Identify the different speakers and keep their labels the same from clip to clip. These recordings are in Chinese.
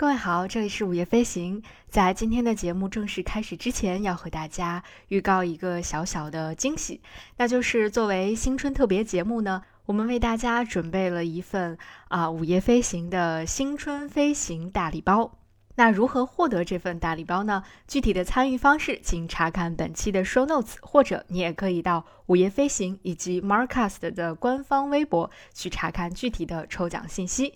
Speaker 1: 各位好，这里是午夜飞行。在今天的节目正式开始之前，要和大家预告一个小小的惊喜，那就是作为新春特别节目呢，我们为大家准备了一份啊午夜飞行的新春飞行大礼包。那如何获得这份大礼包呢？具体的参与方式，请查看本期的 show notes，或者你也可以到午夜飞行以及 Marcast 的官方微博去查看具体的抽奖信息。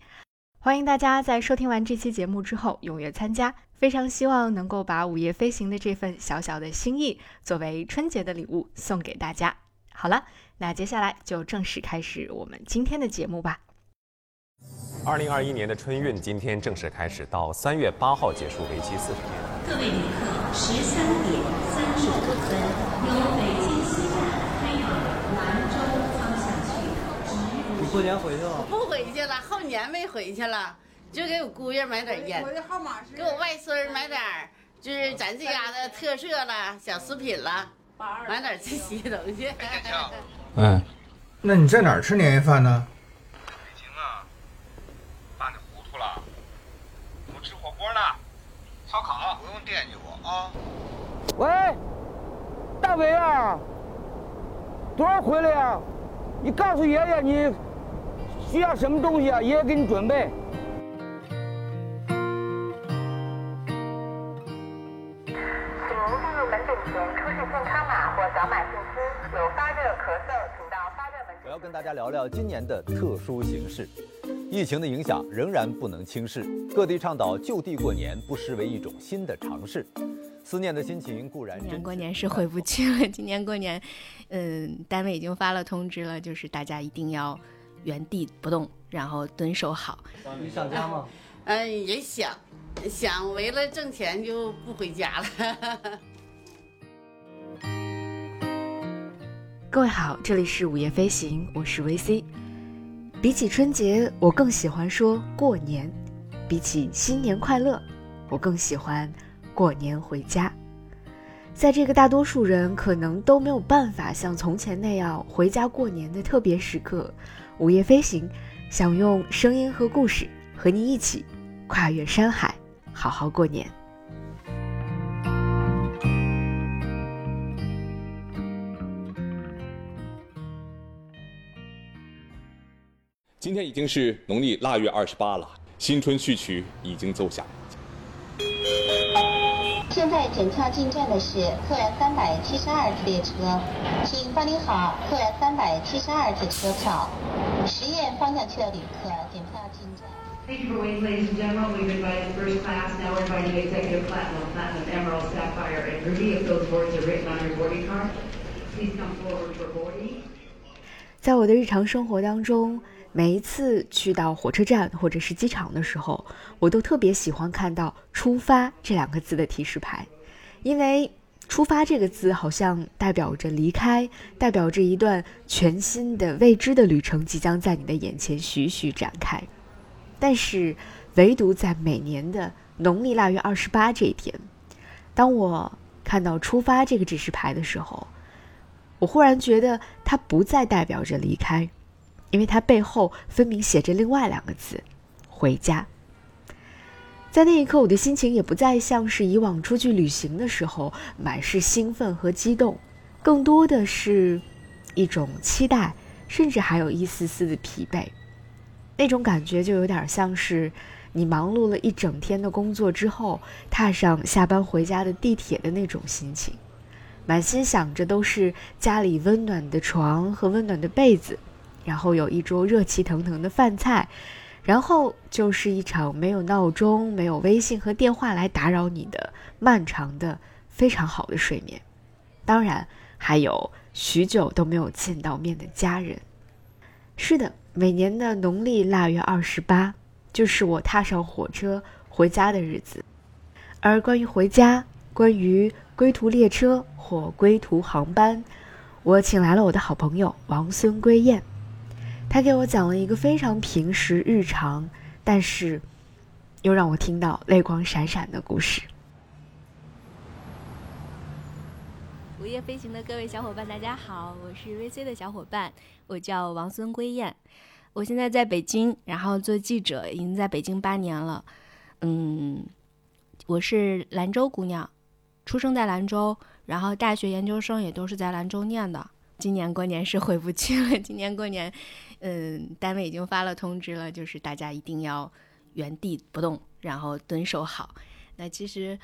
Speaker 1: 欢迎大家在收听完这期节目之后踊跃参加，非常希望能够把午夜飞行的这份小小的心意作为春节的礼物送给大家。好了，那接下来就正式开始我们今天的节目吧。
Speaker 2: 二零二一年的春运今天正式开始，到三月八号结束，为期四十天。
Speaker 3: 各位旅客，十三点三十五分，由北京西站开往兰州方向去。
Speaker 4: 你过年回去了？
Speaker 5: 不回去了，后年没回去了，就给我姑爷买点烟，
Speaker 6: 我的号码是
Speaker 5: 给我外孙儿买点儿，就是咱这家的特色了，小食品了，买点这些东西。
Speaker 4: 哎，
Speaker 7: 那你在哪儿吃年夜饭呢？
Speaker 8: 北京啊，爸你糊涂了，我吃火锅呢，烧烤不用惦记我啊。
Speaker 4: 喂，大伟啊，多少回来呀？你告诉爷爷你需要什么东西啊，爷爷给你准备。
Speaker 9: 请您进入门诊前出示健康码或扫码信息。有发热、咳嗽，请到发热门诊。
Speaker 10: 我要跟大家聊聊今年的特殊形势。疫情的影响仍然不能轻视，各地倡导就地过年，不失为一种新的尝试。思念的心情固然
Speaker 11: 今年过年是回不去了。今年过年，嗯，单位已经发了通知了，就是大家一定要原地不动，然后蹲守好。
Speaker 4: 你想家吗？
Speaker 5: 嗯，也想想为了挣钱就不回家了。
Speaker 1: 各位好，这里是午夜飞行，我是 VC。比起春节，我更喜欢说过年；比起新年快乐，我更喜欢过年回家。在这个大多数人可能都没有办法像从前那样回家过年的特别时刻，午夜飞行想用声音和故事和你一起跨越山海，好好过年。
Speaker 2: 今天已经是农历腊月二十八了，新春序曲已经奏响。
Speaker 9: 现在检票进站的是客源三百七十二次列车，请办理好客源三百七十二次车票。实验方向去的旅客检票进站。
Speaker 3: Thank you for waiting, ladies and gentlemen. We've invited first class, now we're inviting executive platinum, platinum, emerald, sapphire, and ruby. If those words are written on your boarding card, please come forward for boarding.
Speaker 1: 在我的日常生活当中，每一次去到火车站或者是机场的时候，我都特别喜欢看到“出发”这两个字的提示牌，因为“出发”这个字好像代表着离开，代表着一段全新的未知的旅程即将在你的眼前徐徐展开。但是，唯独在每年的农历腊月二十八这一天，当我看到“出发”这个指示牌的时候，我忽然觉得它不再代表着离开，因为它背后分明写着另外两个字“回家”。在那一刻，我的心情也不再像是以往出去旅行的时候满是兴奋和激动，更多的是一种期待，甚至还有一丝丝的疲惫。那种感觉就有点像是你忙碌了一整天的工作之后，踏上下班回家的地铁的那种心情。满心想着都是家里温暖的床和温暖的被子，然后有一桌热气腾腾的饭菜，然后就是一场没有闹钟、没有微信和电话来打扰你的漫长的、非常好的睡眠。当然，还有许久都没有见到面的家人。是的，每年的农历腊月二十八，就是我踏上火车回家的日子。而关于回家，关于归途列车或归途航班，我请来了我的好朋友王孙归燕，他给我讲了一个非常平时日常，但是又让我听到泪光闪闪的故事。
Speaker 11: 午夜飞行的各位小伙伴，大家好，我是 VC 的小伙伴，我叫王孙归燕，我现在在北京，然后做记者，已经在北京八年了。嗯，我是兰州姑娘，出生在兰州，然后大学研究生也都是在兰州念的。今年过年是回不去了，今年过年，嗯，单位已经发了通知了，就是大家一定要原地不动，然后蹲守好。那其实。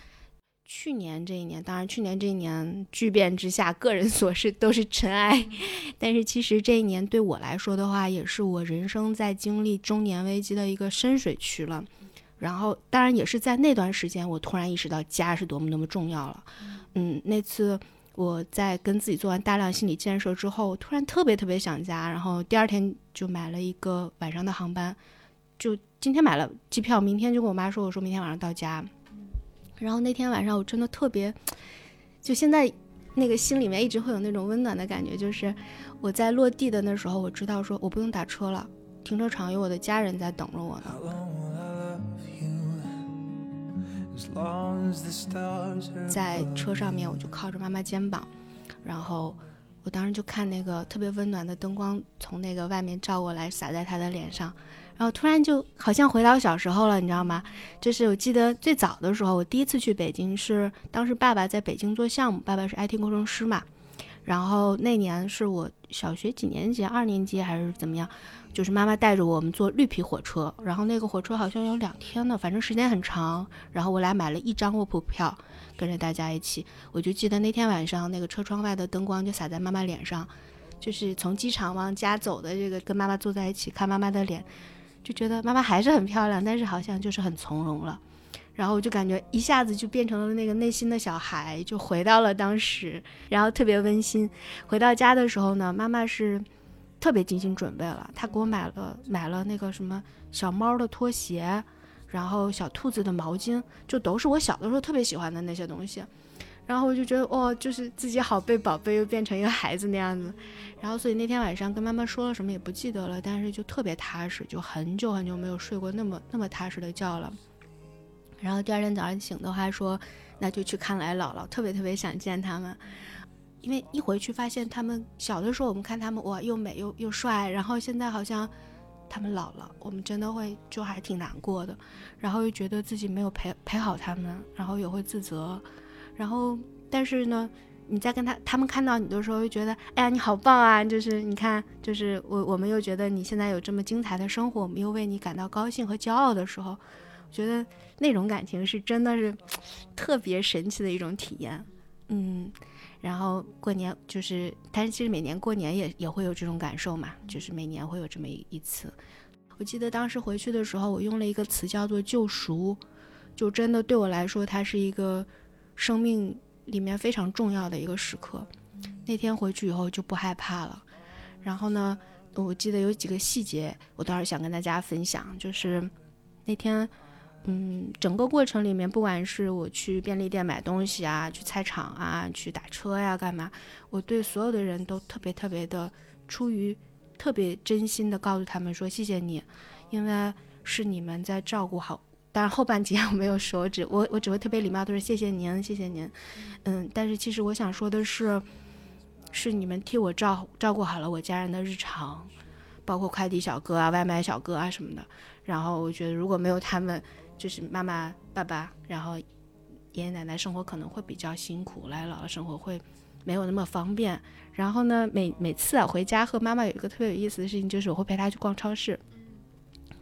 Speaker 11: 去年这一年，当然去年这一年巨变之下，个人琐事都是尘埃。但是其实这一年对我来说的话，也是我人生在经历中年危机的一个深水区了。然后，当然也是在那段时间，我突然意识到家是多么多么重要了。嗯，那次我在跟自己做完大量心理建设之后，突然特别特别想家，然后第二天就买了一个晚上的航班，就今天买了机票，明天就跟我妈说，我说明天晚上到家。然后那天晚上我真的特别，就现在那个心里面一直会有那种温暖的感觉，就是我在落地的那时候，我知道说我不用打车了，停车场有我的家人在等着我呢。在车上面我就靠着妈妈肩膀，然后我当时就看那个特别温暖的灯光从那个外面照过来，洒在她的脸上。然后突然就好像回到小时候了，你知道吗？就是我记得最早的时候，我第一次去北京是当时爸爸在北京做项目，爸爸是 IT 工程师嘛。然后那年是我小学几年级，二年级还是怎么样？就是妈妈带着我们坐绿皮火车，然后那个火车好像有两天呢，反正时间很长。然后我俩买了一张卧铺票，跟着大家一起。我就记得那天晚上，那个车窗外的灯光就洒在妈妈脸上，就是从机场往家走的这个，跟妈妈坐在一起看妈妈的脸。就觉得妈妈还是很漂亮，但是好像就是很从容了，然后我就感觉一下子就变成了那个内心的小孩，就回到了当时，然后特别温馨。回到家的时候呢，妈妈是特别精心准备了，她给我买了买了那个什么小猫的拖鞋，然后小兔子的毛巾，就都是我小的时候特别喜欢的那些东西。然后我就觉得，哦，就是自己好被宝贝又变成一个孩子那样子。然后，所以那天晚上跟妈妈说了什么也不记得了，但是就特别踏实，就很久很久没有睡过那么那么踏实的觉了。然后第二天早上醒的话说，那就去看来姥姥，特别特别想见他们，因为一回去发现他们小的时候我们看他们哇又美又又帅，然后现在好像他们老了，我们真的会就还挺难过的，然后又觉得自己没有陪陪好他们，然后也会自责。然后，但是呢，你在跟他他们看到你的时候，又觉得，哎呀，你好棒啊！就是你看，就是我我们又觉得你现在有这么精彩的生活，我们又为你感到高兴和骄傲的时候，觉得那种感情是真的是特别神奇的一种体验。嗯，然后过年就是，但是其实每年过年也也会有这种感受嘛，就是每年会有这么一一次。我记得当时回去的时候，我用了一个词叫做救赎，就真的对我来说，它是一个。生命里面非常重要的一个时刻，那天回去以后就不害怕了。然后呢，我记得有几个细节，我倒是想跟大家分享。就是那天，嗯，整个过程里面，不管是我去便利店买东西啊，去菜场啊，去打车呀，干嘛，我对所有的人都特别特别的，出于特别真心的告诉他们说谢谢你，因为是你们在照顾好。当然后半截 我没有手指我我只会特别礼貌，的说谢谢您，谢谢您，嗯，但是其实我想说的是，是你们替我照照顾好了我家人的日常，包括快递小哥啊、外卖小哥啊什么的。然后我觉得如果没有他们，就是妈妈、爸爸，然后爷爷奶奶生活可能会比较辛苦，来姥姥生活会没有那么方便。然后呢，每每次啊回家和妈妈有一个特别有意思的事情，就是我会陪她去逛超市。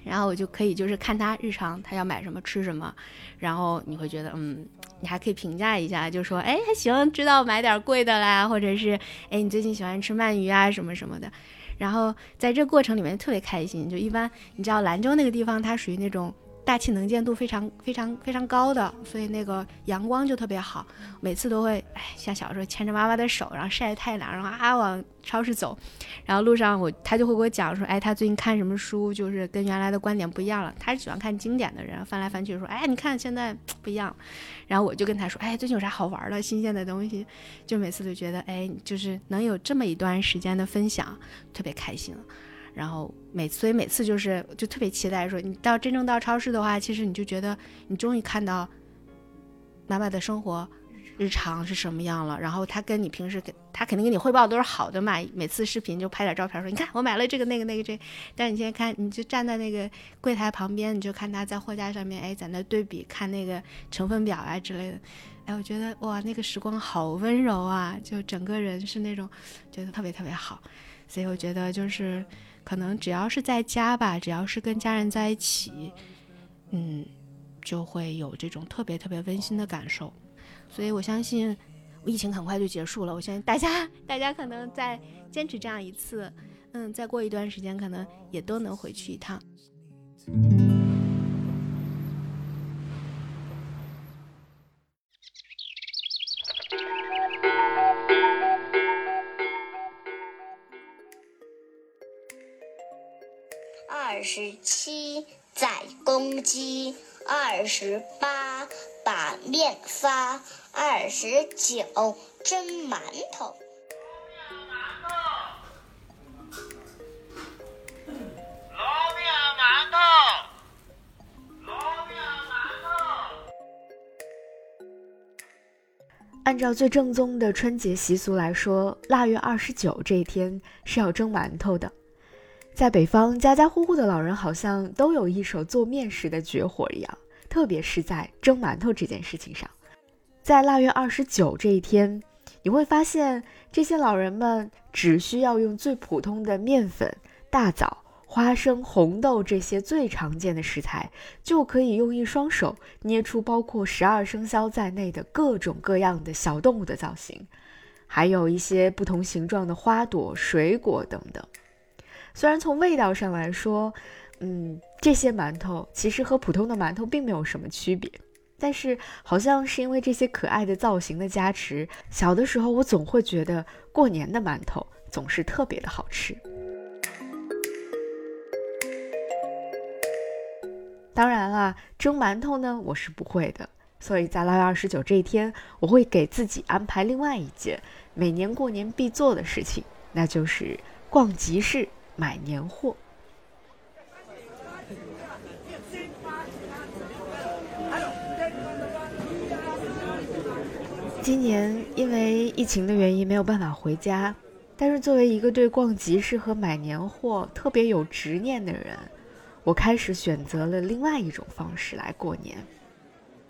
Speaker 11: 然后我就可以就是看他日常，他要买什么吃什么，然后你会觉得，嗯，你还可以评价一下，就说，哎，还行，知道买点贵的啦，或者是，哎，你最近喜欢吃鳗鱼啊什么什么的，然后在这过程里面特别开心。就一般你知道兰州那个地方，它属于那种。大气能见度非常非常非常高的，所以那个阳光就特别好。每次都会，哎，像小时候牵着妈妈的手，然后晒太阳，然后啊往超市走。然后路上我他就会给我讲说，哎，他最近看什么书，就是跟原来的观点不一样了。他是喜欢看经典的人，翻来翻去说，哎，你看现在不一样。然后我就跟他说，哎，最近有啥好玩的、新鲜的东西？就每次都觉得，哎，就是能有这么一段时间的分享，特别开心。然后每所以每次就是就特别期待说你到真正到超市的话，其实你就觉得你终于看到妈妈的生活日常是什么样了，然后他跟你平时给他肯定给你汇报都是好的嘛，每次视频就拍点照片说，你看我买了这个那个那个这，但是你现在看，你就站在那个柜台旁边，你就看他在货架上面，哎，在那对比看那个成分表啊之类的，哎，我觉得哇，那个时光好温柔啊，就整个人是那种觉得特别特别好，所以我觉得就是可能只要是在家吧，只要是跟家人在一起，嗯，就会有这种特别特别温馨的感受。所以我相信，疫情很快就结束了。我相信大家，大家可能再坚持这样一次，嗯，再过一段时间，可能也都能回去一趟。
Speaker 6: 二十七宰公鸡，二十八。把面发，二十九蒸馒头。
Speaker 8: 老面馒头，老面馒头。
Speaker 1: 按照最正宗的春节习俗来说，腊月二十九这一天是要蒸馒头的。在北方，家家户户的老人好像都有一手做面食的绝活一样。特别是在蒸馒头这件事情上，在腊月二十九这一天，你会发现这些老人们只需要用最普通的面粉、大枣、花生、红豆这些最常见的食材，就可以用一双手捏出包括十二生肖在内的各种各样的小动物的造型，还有一些不同形状的花朵、水果等等。虽然从味道上来说，嗯，这些馒头其实和普通的馒头并没有什么区别，但是好像是因为这些可爱的造型的加持，小的时候我总会觉得过年的馒头总是特别的好吃。当然啦，蒸馒头呢我是不会的，所以在腊月二十九这一天，我会给自己安排另外一件每年过年必做的事情，那就是逛集市买年货。今年因为疫情的原因没有办法回家，但是作为一个对逛集市和买年货特别有执念的人，我开始选择了另外一种方式来过年。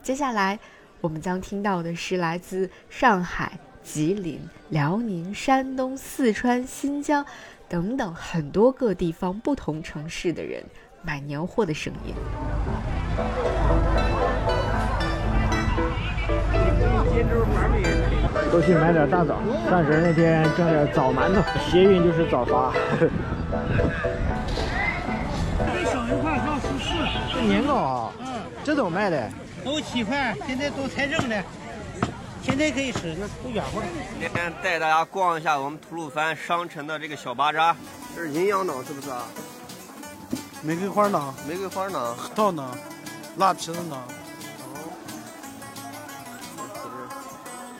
Speaker 1: 接下来我们将听到的是来自上海、吉林、辽宁、山东、四川、新疆等等很多个地方不同城市的人买年货的声音。
Speaker 12: 都去买点大枣，三十那天蒸点枣馒头，谐音就是早发。
Speaker 13: 这小一块要十四，
Speaker 12: 这年糕啊，嗯，这怎么卖的，
Speaker 13: 都七块，现在都才扔的，现在可以吃，不远乎。
Speaker 14: 今天带大家逛一下我们吐鲁番商城的这个小巴扎，这是营养脑是不是啊？
Speaker 15: 玫瑰花呢？
Speaker 14: 玫瑰花呢？
Speaker 15: 核桃呢？辣皮子呢？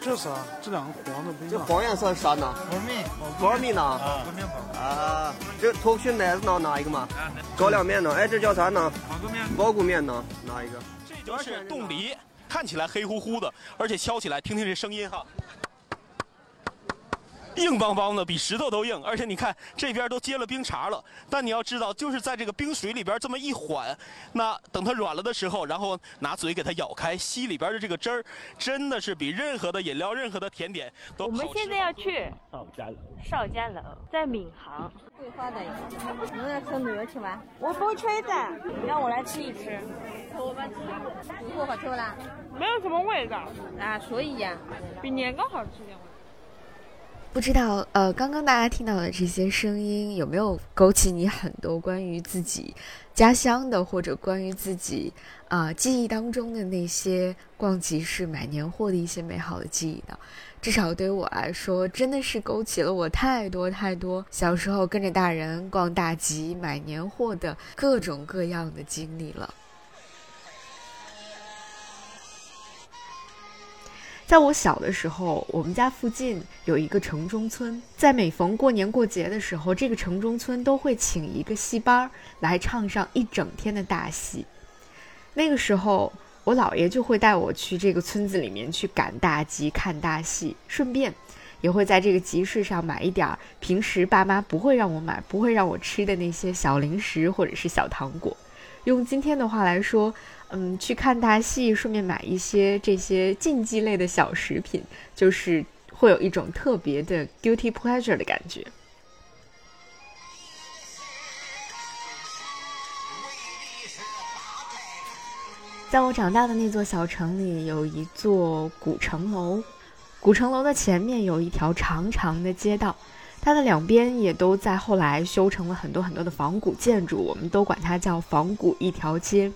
Speaker 15: 这是啥？这两个黄的不一
Speaker 14: 样。这黄颜色是啥呢？
Speaker 13: 蜂蜜。
Speaker 14: 蜂蜜呢？
Speaker 13: 啊，面包。
Speaker 14: 啊，这头皮奶子呢？哪一个嘛？高粱面呢？哎，这叫啥呢？
Speaker 13: 苞谷面。
Speaker 14: 苞谷面呢？哪一个？
Speaker 16: 这就是冻梨，看起来黑乎乎的，而且敲起来，听听这声音哈。硬邦邦的，比石头都硬，而且你看这边都结了冰碴了。但你要知道，就是在这个冰水里边这么一缓，那等它软了的时候，然后拿嘴给它咬开，吸里边的这个汁儿，真的是比任何的饮料、任何的甜点都好吃
Speaker 17: 我们现在要去
Speaker 12: 邵家楼，
Speaker 17: 少家楼在闵行。
Speaker 18: 桂花的，你要吃旅游去玩？
Speaker 17: 我不吹的，让我来吃一吃。
Speaker 18: 我们吃，不过好吃不啦？
Speaker 17: 没有什么味道
Speaker 18: 啊，所以呀，
Speaker 17: 比年糕好吃点。
Speaker 1: 不知道，呃，刚刚大家听到的这些声音有没有勾起你很多关于自己家乡的，或者关于自己啊记忆当中的那些逛集市买年货的一些美好的记忆呢？至少对于我来说，真的是勾起了我太多太多小时候跟着大人逛大集买年货的各种各样的经历了。在我小的时候，我们家附近有一个城中村，在每逢过年过节的时候，这个城中村都会请一个戏班儿来唱上一整天的大戏。那个时候，我姥爷就会带我去这个村子里面去赶大集、看大戏，顺便也会在这个集市上买一点儿平时爸妈不会让我买、不会让我吃的那些小零食或者是小糖果。用今天的话来说，嗯，去看大戏，顺便买一些这些竞技类的小食品，就是会有一种特别的 guilty pleasure 的感觉。在我长大的那座小城里，有一座古城楼。古城楼的前面有一条长长的街道，它的两边也都在后来修成了很多很多的仿古建筑，我们都管它叫仿古一条街。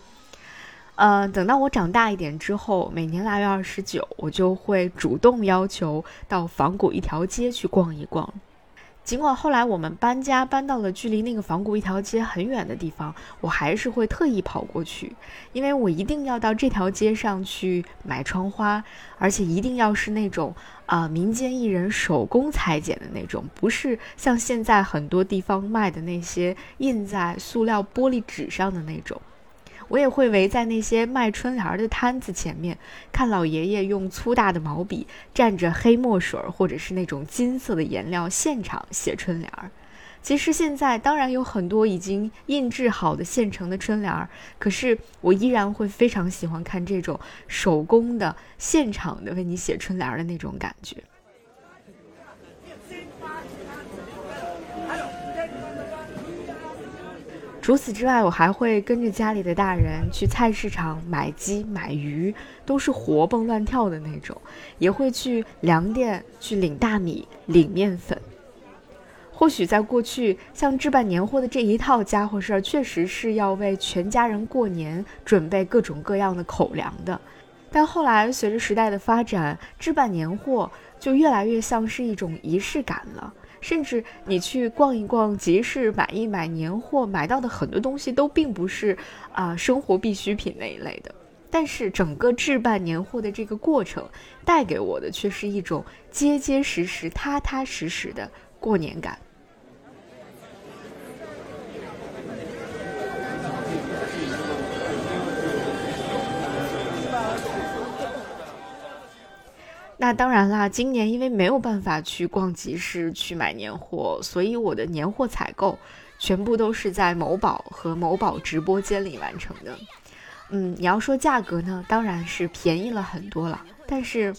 Speaker 1: 呃，等到我长大一点之后，每年腊月二十九，我就会主动要求到仿古一条街去逛一逛。尽管后来我们搬家搬到了距离那个仿古一条街很远的地方，我还是会特意跑过去，因为我一定要到这条街上去买窗花，而且一定要是那种啊民间艺人手工裁剪的那种，不是像现在很多地方卖的那些印在塑料玻璃纸上的那种。我也会围在那些卖春联的摊子前面，看老爷爷用粗大的毛笔蘸着黑墨水或者是那种金色的颜料现场写春联儿。其实现在当然有很多已经印制好的现成的春联儿，可是我依然会非常喜欢看这种手工的现场的为你写春联儿的那种感觉。除此之外，我还会跟着家里的大人去菜市场买鸡买鱼，都是活蹦乱跳的那种；也会去粮店去领大米、领面粉。或许在过去，像置办年货的这一套家伙事儿，确实是要为全家人过年准备各种各样的口粮的。但后来随着时代的发展，置办年货就越来越像是一种仪式感了。甚至你去逛一逛集市，买一买年货，买到的很多东西都并不是啊生活必需品那一类的。但是整个置办年货的这个过程，带给我的却是一种结结实实、踏踏实实的过年感。那当然啦，今年因为没有办法去逛集市去买年货，所以我的年货采购全部都是在某宝和某宝直播间里完成的。嗯，你要说价格呢，当然是便宜了很多了。但是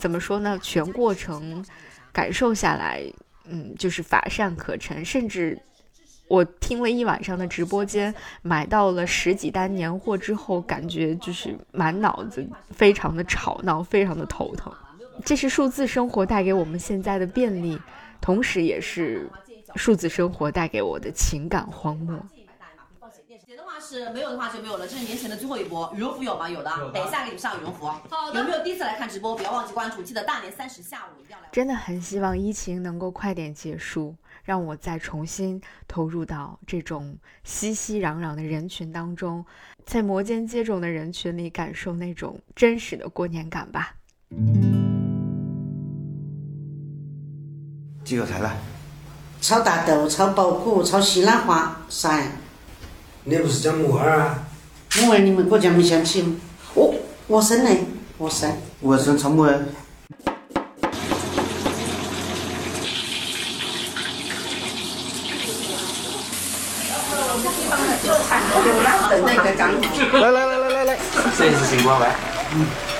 Speaker 1: 怎么说呢？全过程感受下来，嗯，就是乏善可陈。甚至我听了一晚上的直播间，买到了十几单年货之后，感觉就是满脑子非常的吵闹，非常的头疼。这是数字生活带给我们现在的便利，同时也是数字生活带给我的情感荒漠。
Speaker 19: 的话是没有的话就没有了，这是年前的最后一波。羽绒服有吗？有的，等一下给你们上羽绒服。好的。有没有第一次来看直播？不要忘记关注，记得大年三十下午一定要来。
Speaker 1: 真的很希望疫情能够快点结束，让我再重新投入到这种熙熙攘攘的人群当中，在摩肩接踵的人群里感受那种真实的过年感吧。
Speaker 20: 几个菜了？
Speaker 21: 炒大豆、炒包谷、炒西兰花，啥呀？
Speaker 20: 你不是讲木耳啊？
Speaker 21: 木耳你们国家没想起吗？哦，我生嘞，我生。
Speaker 20: 我生炒木耳。来来来来来来，这是星光来。嗯。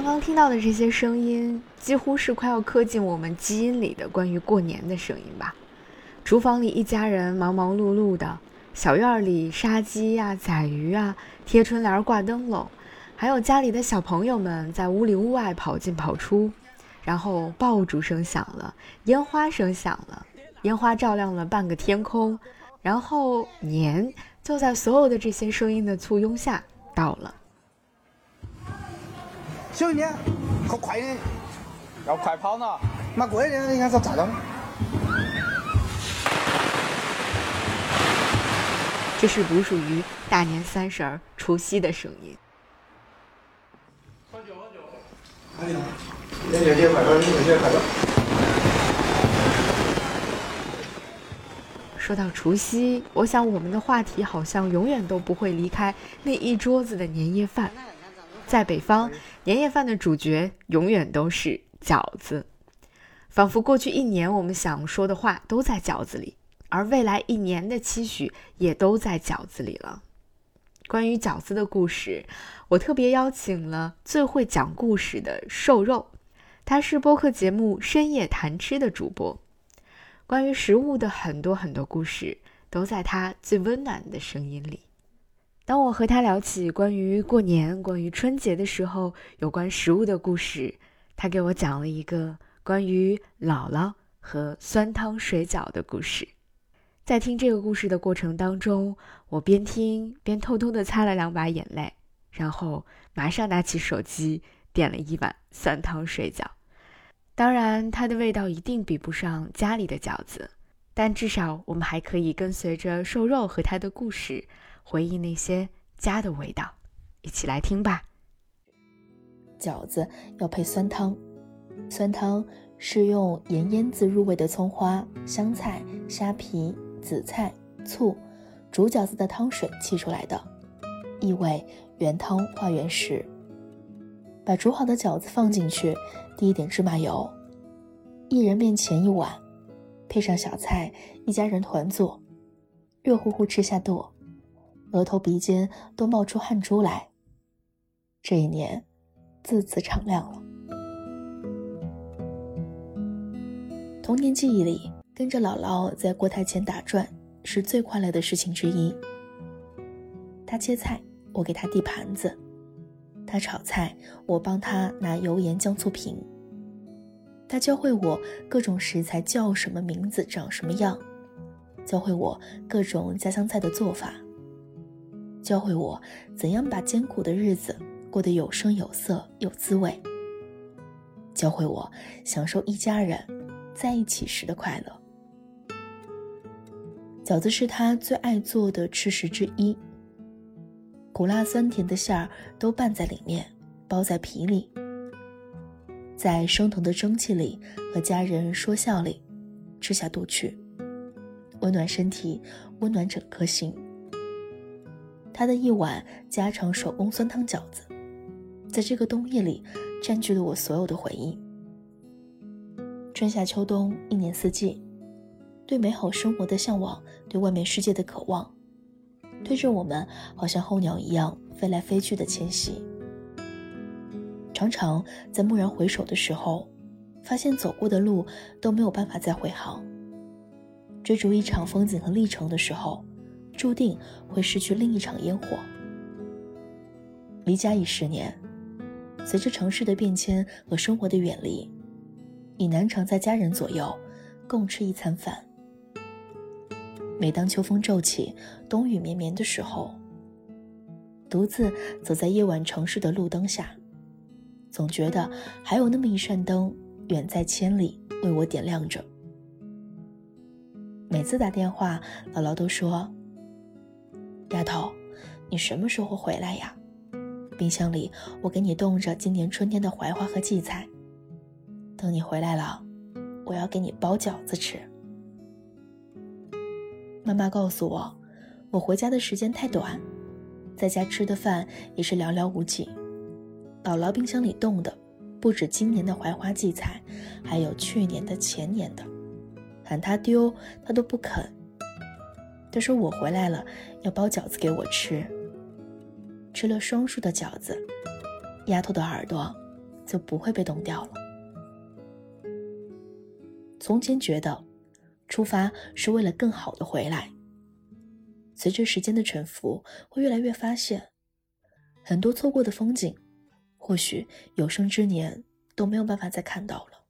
Speaker 1: 刚刚听到的这些声音，几乎是快要刻进我们基因里的关于过年的声音吧。厨房里一家人忙忙碌碌的，小院里杀鸡呀、宰鱼啊、贴春联、挂灯笼，还有家里的小朋友们在屋里屋外跑进跑出。然后爆竹声响了，烟花声响了，烟花照亮了半个天空。然后年就在所有的这些声音的簇拥下到了。
Speaker 20: 小一点，跑快一点，
Speaker 8: 要快跑呢。
Speaker 20: 妈过一点，人家是炸到。
Speaker 1: 这是不属于大年三十儿除夕的声音。
Speaker 20: 喝酒喝酒。元宵节快乐，元宵节快乐。
Speaker 1: 说到除夕，我想我们的话题好像永远都不会离开那一桌子的年夜饭。在北方，年夜饭的主角永远都是饺子，仿佛过去一年我们想说的话都在饺子里，而未来一年的期许也都在饺子里了。关于饺子的故事，我特别邀请了最会讲故事的瘦肉，他是播客节目《深夜谈吃》的主播。关于食物的很多很多故事，都在他最温暖的声音里。当我和他聊起关于过年、关于春节的时候，有关食物的故事，他给我讲了一个关于姥姥和酸汤水饺的故事。在听这个故事的过程当中，我边听边偷偷的擦了两把眼泪，然后马上拿起手机点了一碗酸汤水饺。当然，它的味道一定比不上家里的饺子，但至少我们还可以跟随着瘦肉和他的故事，回忆那些家的味道。一起来听吧。
Speaker 22: 饺子要配酸汤，酸汤是用盐腌渍入味的葱花、香菜、虾皮、紫菜、醋煮饺子的汤水沏出来的，意味原汤化原食。把煮好的饺子放进去，滴一点芝麻油，一人面前一碗，配上小菜，一家人团坐，热乎乎吃下肚，额头鼻尖都冒出汗珠来。这一年，字字敞亮了。童年记忆里，跟着姥姥在锅台前打转，是最快乐的事情之一。她切菜，我给她递盘子。他炒菜，我帮他拿油盐酱醋瓶。他教会我各种食材叫什么名字，长什么样，教会我各种家乡菜的做法，教会我怎样把艰苦的日子过得有声有色有滋味，教会我享受一家人在一起时的快乐。饺子是他最爱做的吃食之一。苦辣酸甜的馅儿都拌在里面，包在皮里，在升腾的蒸汽里和家人说笑里，吃下肚去，温暖身体，温暖整颗心。他的一碗家常手工酸汤饺子，在这个冬夜里占据了我所有的回忆。春夏秋冬，一年四季，对美好生活的向往，对外面世界的渴望。推着我们，好像候鸟一样飞来飞去的迁徙。常常在蓦然回首的时候，发现走过的路都没有办法再回航。追逐一场风景和历程的时候，注定会失去另一场烟火。离家已十年，随着城市的变迁和生活的远离，已难常在家人左右共吃一餐饭。每当秋风骤起，冬雨绵绵的时候，独自走在夜晚城市的路灯下，总觉得还有那么一扇灯，远在千里，为我点亮着。每次打电话，姥姥都说：“丫头，你什么时候回来呀？冰箱里我给你冻着今年春天的槐花和荠菜，等你回来了，我要给你包饺子吃。”妈妈告诉我，我回家的时间太短，在家吃的饭也是寥寥无几。姥姥冰箱里冻的，不止今年的槐花荠菜，还有去年的、前年的，喊她丢，她都不肯。她说我回来了，要包饺子给我吃。吃了双数的饺子，丫头的耳朵就不会被冻掉了。从前觉得。出发是为了更好的回来。随着时间的沉浮，会越来越发现，很多错过的风景，或许有生之年都没有办法再看到了。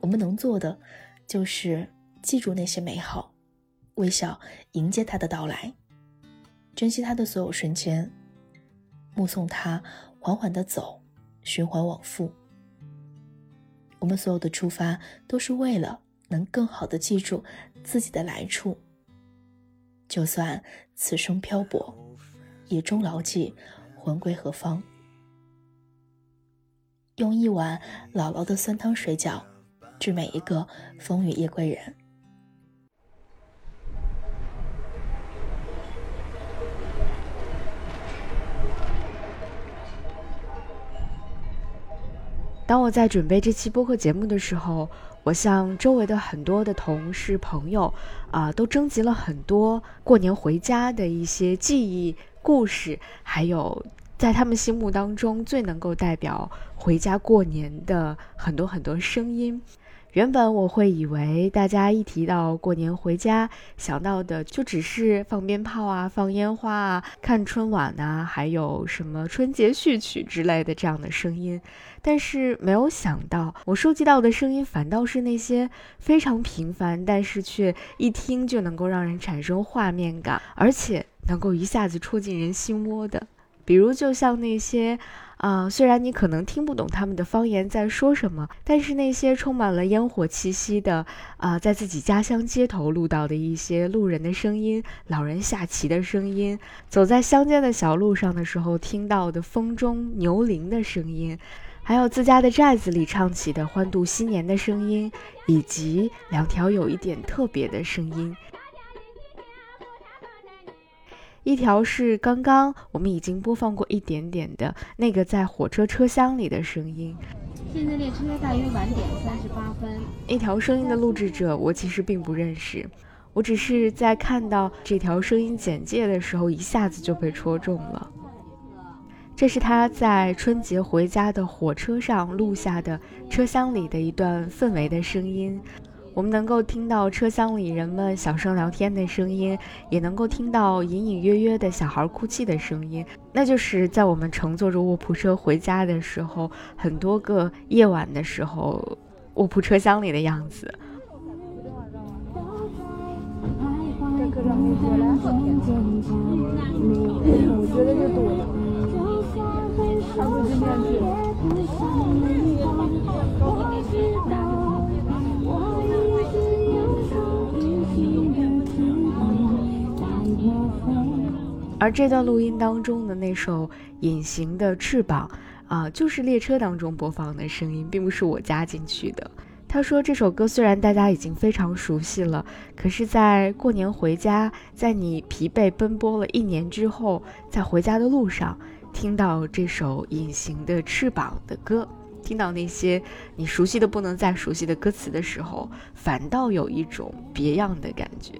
Speaker 22: 我们能做的，就是记住那些美好，微笑迎接他的到来，珍惜他的所有瞬间，目送他缓缓的走，循环往复。我们所有的出发，都是为了。能更好的记住自己的来处，就算此生漂泊，也终牢记魂归何方。用一碗姥姥的酸汤水饺，致每一个风雨夜归人。
Speaker 1: 当我在准备这期播客节目的时候，我向周围的很多的同事朋友，啊，都征集了很多过年回家的一些记忆、故事，还有在他们心目当中最能够代表回家过年的很多很多声音。原本我会以为大家一提到过年回家，想到的就只是放鞭炮啊、放烟花啊、看春晚啊，还有什么春节序曲之类的这样的声音。但是没有想到，我收集到的声音反倒是那些非常平凡，但是却一听就能够让人产生画面感，而且能够一下子戳进人心窝的。比如，就像那些。啊，虽然你可能听不懂他们的方言在说什么，但是那些充满了烟火气息的，啊，在自己家乡街头录到的一些路人的声音、老人下棋的声音，走在乡间的小路上的时候听到的风中牛铃的声音，还有自家的寨子里唱起的欢度新年的声音，以及两条有一点特别的声音。一条是刚刚我们已经播放过一点点的那个在火车车厢里的声音。
Speaker 9: 现在列车大约晚点三十八分。
Speaker 1: 一条声音的录制者我其实并不认识，我只是在看到这条声音简介的时候一下子就被戳中了。这是他在春节回家的火车上录下的车厢里的一段氛围的声音。我们能够听到车厢里人们小声聊天的声音，也能够听到隐隐约约的小孩哭泣的声音，那就是在我们乘坐着卧铺车回家的时候，很多个夜晚的时候，卧铺车厢里的样子。
Speaker 17: 我觉得就多了，差不多今天
Speaker 1: 而这段录音当中的那首《隐形的翅膀》啊，就是列车当中播放的声音，并不是我加进去的。他说这首歌虽然大家已经非常熟悉了，可是，在过年回家，在你疲惫奔波了一年之后，在回家的路上，听到这首《隐形的翅膀》的歌，听到那些你熟悉的不能再熟悉的歌词的时候，反倒有一种别样的感觉。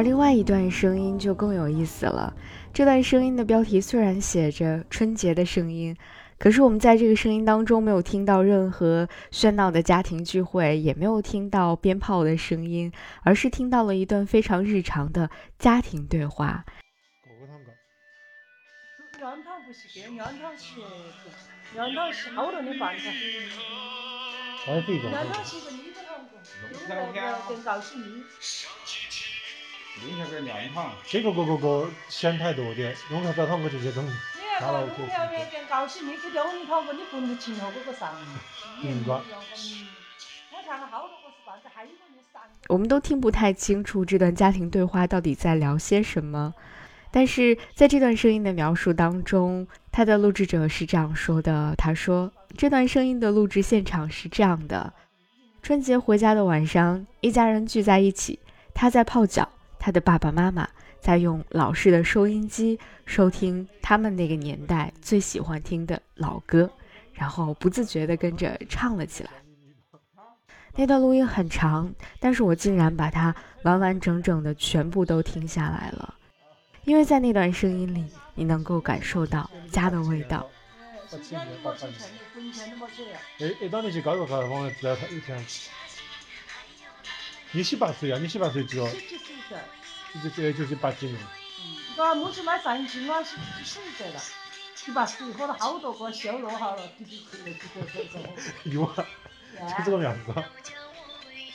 Speaker 1: 而另外一段声音就更有意思了。这段声音的标题虽然写着“春节的声音”，可是我们在这个声音当中没有听到任何喧闹的家庭聚会，也没有听到鞭炮的声音，而是听到了一段非常日常的家庭对话。
Speaker 15: 这个个个个咸太多
Speaker 17: 的，我们汤，你不能请后个个上。
Speaker 15: 明白。
Speaker 17: 我看了好多个是饭菜，还有个你上。
Speaker 1: 我们都听不太清楚这段家庭对话到底在聊些什么，但是在这段声音的描述当中，他的录制者是这样说的：他说这段声音的录制现场是这样的，春节回家的晚上，一家人聚在一起，他在泡脚。他的爸爸妈妈在用老式的收音机收听他们那个年代最喜欢听的老歌，然后不自觉地跟着唱了起来。那段录音很长，但是我竟然把它完完整整的全部都听下来了，因为在那段声音里，你能够感受到家的味道。
Speaker 15: 你十八岁啊？你十八岁几哦？就是就是八几年。
Speaker 17: 个母亲买饭进暖是自己舍得了，你把水喝了好多个，消落好了，滴滴回来就走走走。
Speaker 15: 有啊，就这个样子。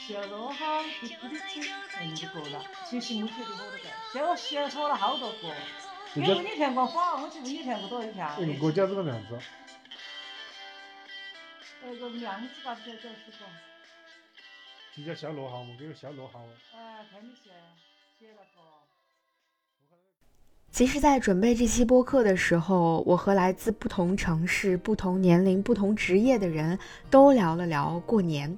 Speaker 17: 消落好，滴滴滴，哎，你就过了。其实母亲就喝了个，消消喝了好多个。因为你看过花，我去问你看过多少条？
Speaker 15: 嗯，我家这个样子。
Speaker 17: 那个样子吧，比较就是说。
Speaker 15: 就叫小落号嘛，给
Speaker 17: 你写写那个。
Speaker 1: 其实，在准备这期播客的时候，我和来自不同城市、不同年龄、不同职业的人都聊了聊过年。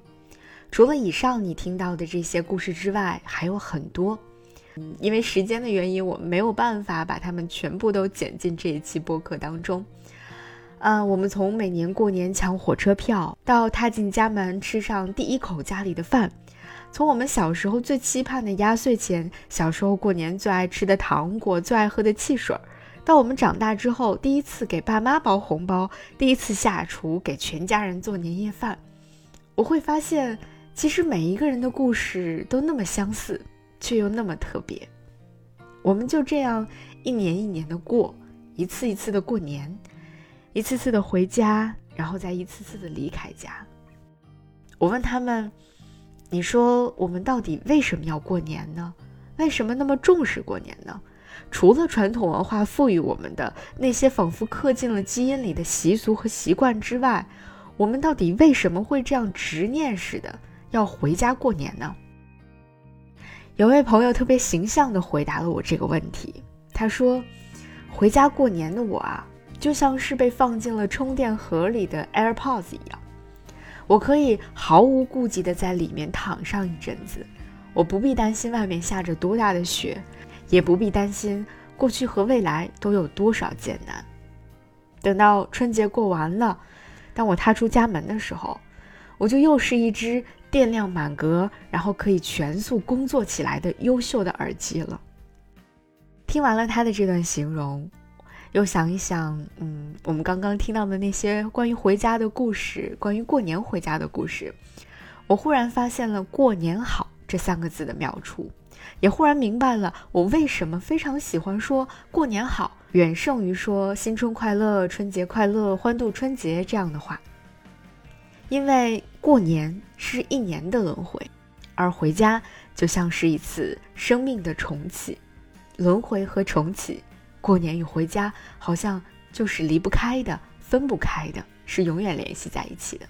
Speaker 1: 除了以上你听到的这些故事之外，还有很多。嗯，因为时间的原因，我们没有办法把它们全部都剪进这一期播客当中。嗯，我们从每年过年抢火车票，到踏进家门吃上第一口家里的饭，从我们小时候最期盼的压岁钱，小时候过年最爱吃的糖果，最爱喝的汽水，到我们长大之后第一次给爸妈包红包，第一次下厨给全家人做年夜饭，我会发现，其实每一个人的故事都那么相似，却又那么特别。我们就这样一年一年的过，一次一次的过年。一次次的回家，然后再一次次的离开家。我问他们：“你说我们到底为什么要过年呢？为什么那么重视过年呢？除了传统文化赋予我们的那些仿佛刻进了基因里的习俗和习惯之外，我们到底为什么会这样执念似的要回家过年呢？”有位朋友特别形象地回答了我这个问题。他说：“回家过年的我啊。”就像是被放进了充电盒里的 AirPods 一样，我可以毫无顾忌地在里面躺上一阵子，我不必担心外面下着多大的雪，也不必担心过去和未来都有多少艰难。等到春节过完了，当我踏出家门的时候，我就又是一只电量满格，然后可以全速工作起来的优秀的耳机了。听完了他的这段形容。又想一想，嗯，我们刚刚听到的那些关于回家的故事，关于过年回家的故事，我忽然发现了“过年好”这三个字的妙处，也忽然明白了我为什么非常喜欢说“过年好”，远胜于说“新春快乐”“春节快乐”“欢度春节”这样的话。因为过年是一年的轮回，而回家就像是一次生命的重启，轮回和重启。过年与回家好像就是离不开的、分不开的，是永远联系在一起的。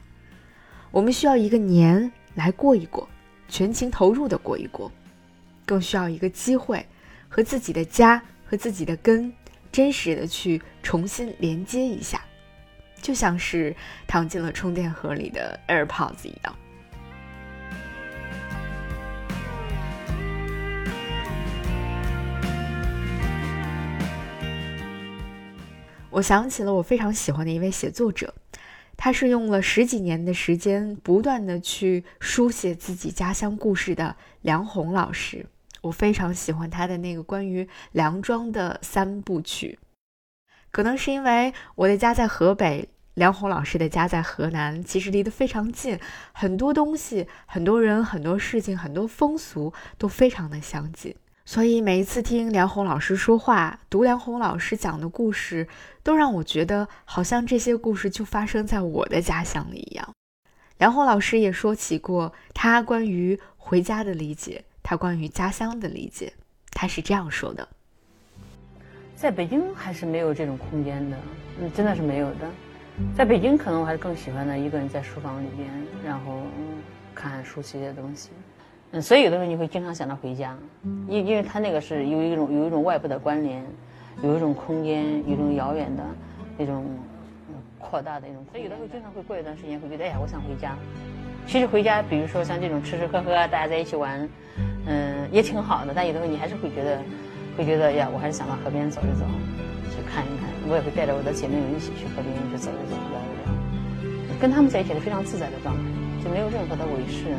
Speaker 1: 我们需要一个年来过一过，全情投入的过一过，更需要一个机会和自己的家和自己的根真实的去重新连接一下，就像是躺进了充电盒里的 AirPods 一样。我想起了我非常喜欢的一位写作者，他是用了十几年的时间，不断的去书写自己家乡故事的梁红老师。我非常喜欢他的那个关于梁庄的三部曲。可能是因为我的家在河北，梁红老师的家在河南，其实离得非常近，很多东西、很多人、很多事情、很多风俗都非常的相近。所以每一次听梁红老师说话，读梁红老师讲的故事，都让我觉得好像这些故事就发生在我的家乡里一样。梁红老师也说起过他关于回家的理解，他关于家乡的理解，他是这样说的：
Speaker 23: 在北京还是没有这种空间的，嗯，真的是没有的。在北京，可能我还是更喜欢的一个人在书房里边，然后看书写写东西。嗯，所以有的时候你会经常想到回家，因因为他那个是有一种有一种外部的关联，有一种空间，有一种遥远的那种扩大的一种。所以有的时候经常会过一段时间会觉得，哎呀，我想回家。其实回家，比如说像这种吃吃喝喝，大家在一起玩，嗯，也挺好的。但有的时候你还是会觉得，会觉得呀，我还是想到河边走一走，去看一看。我也会带着我的姐妹们一起去河边去走一走，聊一聊，跟他们在一起是非常自在的状态，就没有任何的伪饰。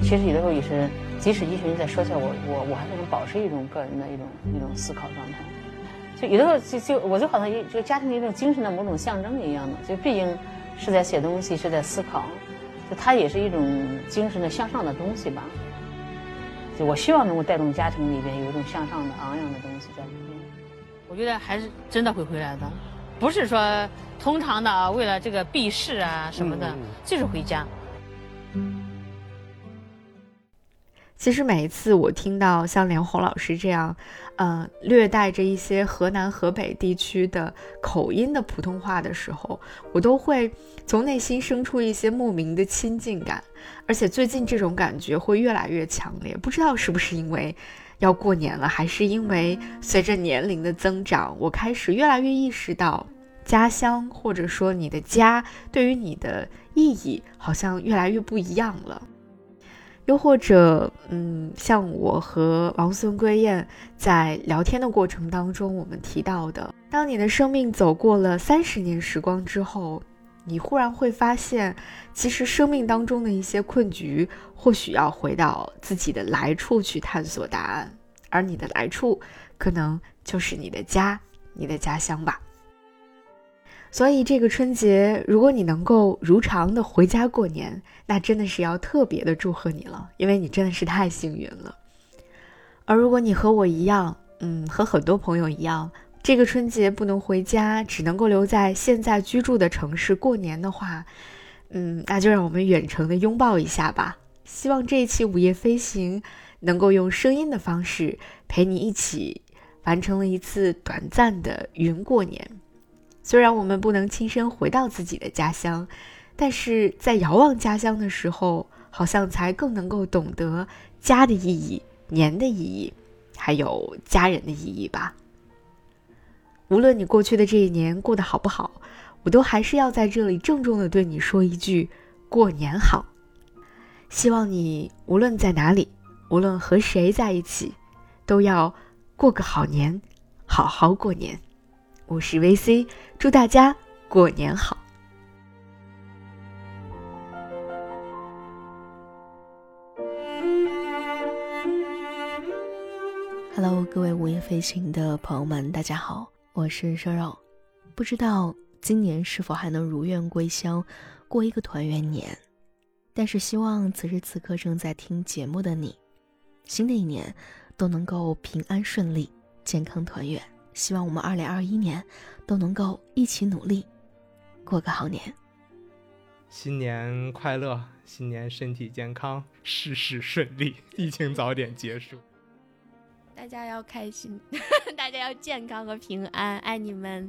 Speaker 23: 其实有的时候也是，即使一群人在说笑，我我我还是能保持一种个人的一种一种思考状态。就有的时候就就我就好像一就家庭的一种精神的某种象征一样的，就毕竟是在写东西，是在思考，就它也是一种精神的向上的东西吧。就我希望能够带动家庭里边有一种向上的昂扬的东西在里面。我觉得还是真的会回来的，不是说通常的为了这个避世啊什么的，就是回家。
Speaker 1: 其实每一次我听到像连红老师这样，呃，略带着一些河南、河北地区的口音的普通话的时候，我都会从内心生出一些莫名的亲近感。而且最近这种感觉会越来越强烈，不知道是不是因为要过年了，还是因为随着年龄的增长，我开始越来越意识到家乡或者说你的家对于你的意义好像越来越不一样了。又或者，嗯，像我和王孙归燕在聊天的过程当中，我们提到的，当你的生命走过了三十年时光之后，你忽然会发现，其实生命当中的一些困局，或许要回到自己的来处去探索答案，而你的来处，可能就是你的家，你的家乡吧。所以这个春节，如果你能够如常的回家过年，那真的是要特别的祝贺你了，因为你真的是太幸运了。而如果你和我一样，嗯，和很多朋友一样，这个春节不能回家，只能够留在现在居住的城市过年的话，嗯，那就让我们远程的拥抱一下吧。希望这一期午夜飞行能够用声音的方式陪你一起完成了一次短暂的云过年。虽然我们不能亲身回到自己的家乡，但是在遥望家乡的时候，好像才更能够懂得家的意义、年的意义，还有家人的意义吧。无论你过去的这一年过得好不好，我都还是要在这里郑重的对你说一句：过年好！希望你无论在哪里，无论和谁在一起，都要过个好年，好好过年。我是 VC，祝大家过年好。
Speaker 22: Hello，各位午夜飞行的朋友们，大家好，我是瘦肉。不知道今年是否还能如愿归乡，过一个团圆年？但是希望此时此刻正在听节目的你，新的一年都能够平安顺利、健康团圆。希望我们二零二一年都能够一起努力，过个好年。
Speaker 24: 新年快乐，新年身体健康，事事顺利，疫情早点结束。
Speaker 11: 大家要开心，大家要健康和平安，爱你们。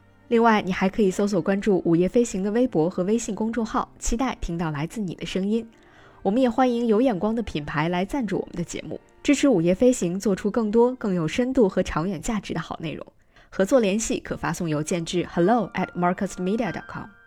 Speaker 1: 另外，你还可以搜索关注“午夜飞行”的微博和微信公众号，期待听到来自你的声音。我们也欢迎有眼光的品牌来赞助我们的节目，支持“午夜飞行”做出更多更有深度和长远价值的好内容。合作联系可发送邮件至 hello at marketsmedia.com。